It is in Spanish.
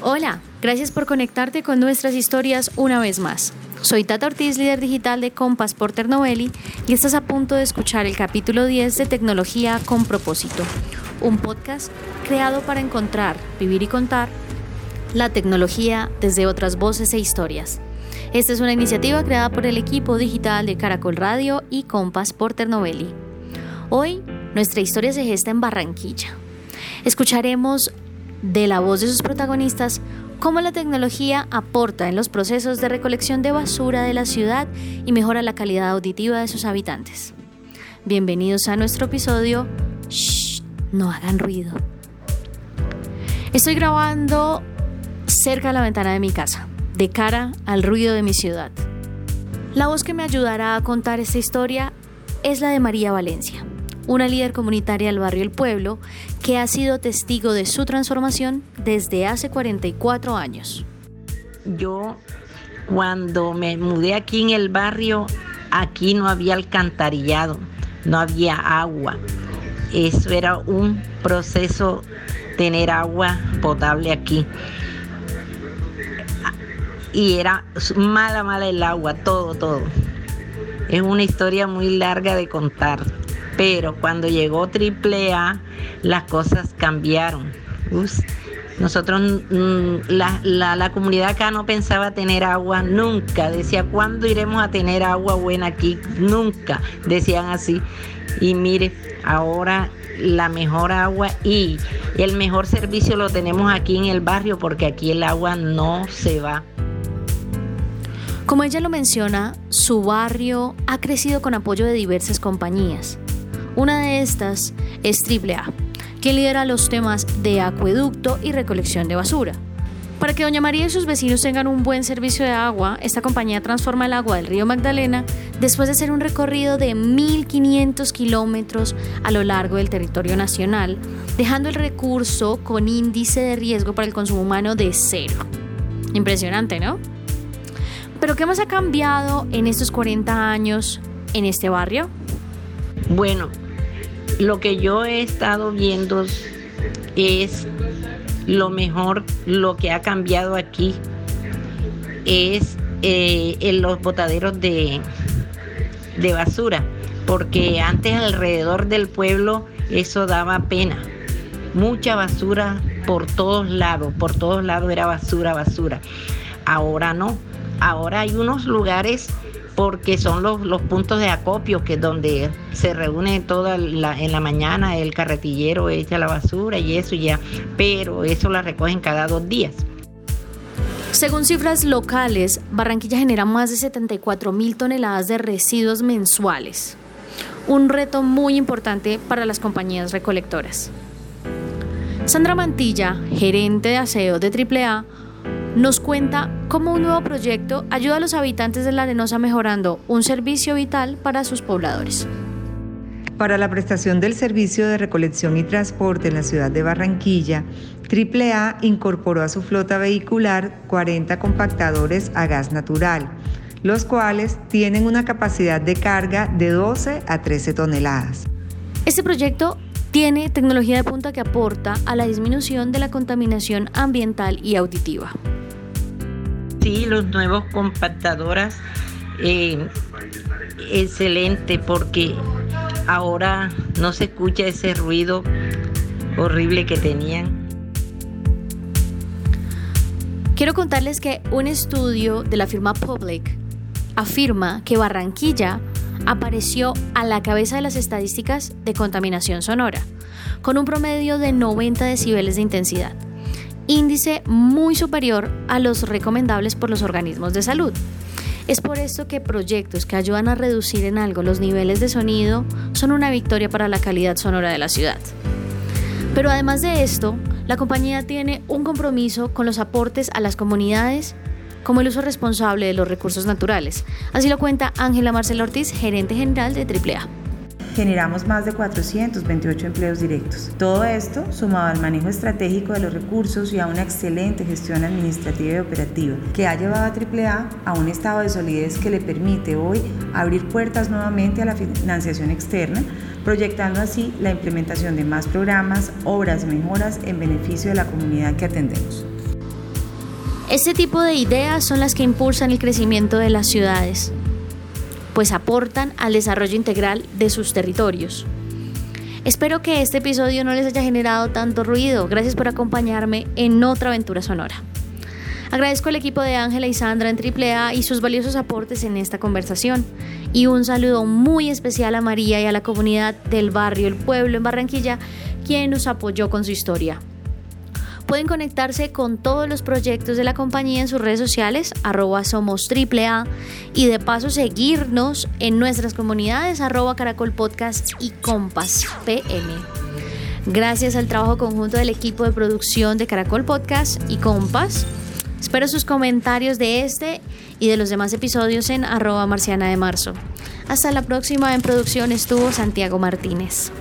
Hola, gracias por conectarte con nuestras historias una vez más. Soy Tata Ortiz, líder digital de Compass Porter Novelli, y estás a punto de escuchar el capítulo 10 de Tecnología con propósito, un podcast creado para encontrar, vivir y contar la tecnología desde otras voces e historias. Esta es una iniciativa creada por el equipo digital de Caracol Radio y Compass Porter Novelli. Hoy, nuestra historia se gesta en Barranquilla. Escucharemos de la voz de sus protagonistas cómo la tecnología aporta en los procesos de recolección de basura de la ciudad y mejora la calidad auditiva de sus habitantes. Bienvenidos a nuestro episodio Shh, no hagan ruido. Estoy grabando cerca de la ventana de mi casa, de cara al ruido de mi ciudad. La voz que me ayudará a contar esta historia es la de María Valencia una líder comunitaria del barrio El Pueblo que ha sido testigo de su transformación desde hace 44 años. Yo cuando me mudé aquí en el barrio, aquí no había alcantarillado, no había agua. Eso era un proceso tener agua potable aquí. Y era mala, mala el agua, todo, todo. Es una historia muy larga de contar. Pero cuando llegó AAA, las cosas cambiaron. nosotros, mm, la, la, comunidad acá no pensaba tener agua nunca. Decía, ¿cuándo iremos a tener agua buena aquí? Nunca, decían así. Y mire, ahora la mejor agua y el mejor servicio lo tenemos aquí en el barrio porque aquí el agua no se va. Como ella lo menciona, su barrio ha crecido con apoyo de diversas compañías. Una de estas es AAA, que lidera los temas de acueducto y recolección de basura. Para que Doña María y sus vecinos tengan un buen servicio de agua, esta compañía transforma el agua del río Magdalena después de hacer un recorrido de 1.500 kilómetros a lo largo del territorio nacional, dejando el recurso con índice de riesgo para el consumo humano de cero. Impresionante, ¿no? Pero ¿qué más ha cambiado en estos 40 años en este barrio? Bueno, lo que yo he estado viendo es lo mejor, lo que ha cambiado aquí es eh, en los botaderos de, de basura, porque antes alrededor del pueblo eso daba pena. Mucha basura por todos lados, por todos lados era basura, basura. Ahora no, ahora hay unos lugares porque son los, los puntos de acopio que donde se reúne toda la, en la mañana el carretillero echa la basura y eso ya, pero eso la recogen cada dos días. Según cifras locales, Barranquilla genera más de 74 mil toneladas de residuos mensuales, un reto muy importante para las compañías recolectoras. Sandra Mantilla, gerente de aseo de AAA, nos cuenta cómo un nuevo proyecto ayuda a los habitantes de La Arenosa mejorando un servicio vital para sus pobladores. Para la prestación del servicio de recolección y transporte en la ciudad de Barranquilla, AAA incorporó a su flota vehicular 40 compactadores a gas natural, los cuales tienen una capacidad de carga de 12 a 13 toneladas. Este proyecto tiene tecnología de punta que aporta a la disminución de la contaminación ambiental y auditiva. Sí, los nuevos compactadoras, eh, excelente porque ahora no se escucha ese ruido horrible que tenían. Quiero contarles que un estudio de la firma Public afirma que Barranquilla apareció a la cabeza de las estadísticas de contaminación sonora, con un promedio de 90 decibeles de intensidad índice muy superior a los recomendables por los organismos de salud. Es por esto que proyectos que ayudan a reducir en algo los niveles de sonido son una victoria para la calidad sonora de la ciudad. Pero además de esto, la compañía tiene un compromiso con los aportes a las comunidades como el uso responsable de los recursos naturales. Así lo cuenta Ángela Marcela Ortiz, gerente general de AAA generamos más de 428 empleos directos. Todo esto sumado al manejo estratégico de los recursos y a una excelente gestión administrativa y operativa que ha llevado a AAA a un estado de solidez que le permite hoy abrir puertas nuevamente a la financiación externa proyectando así la implementación de más programas, obras, mejoras en beneficio de la comunidad que atendemos. Este tipo de ideas son las que impulsan el crecimiento de las ciudades, pues aportan al desarrollo integral de sus territorios. Espero que este episodio no les haya generado tanto ruido. Gracias por acompañarme en otra aventura sonora. Agradezco al equipo de Ángela y Sandra en AAA y sus valiosos aportes en esta conversación. Y un saludo muy especial a María y a la comunidad del barrio El Pueblo en Barranquilla, quien nos apoyó con su historia. Pueden conectarse con todos los proyectos de la compañía en sus redes sociales, arroba somos AAA, y de paso seguirnos en nuestras comunidades, arroba Caracol Podcast y Compass PM. Gracias al trabajo conjunto del equipo de producción de Caracol Podcast y Compass. Espero sus comentarios de este y de los demás episodios en arroba marciana de marzo. Hasta la próxima en producción estuvo Santiago Martínez.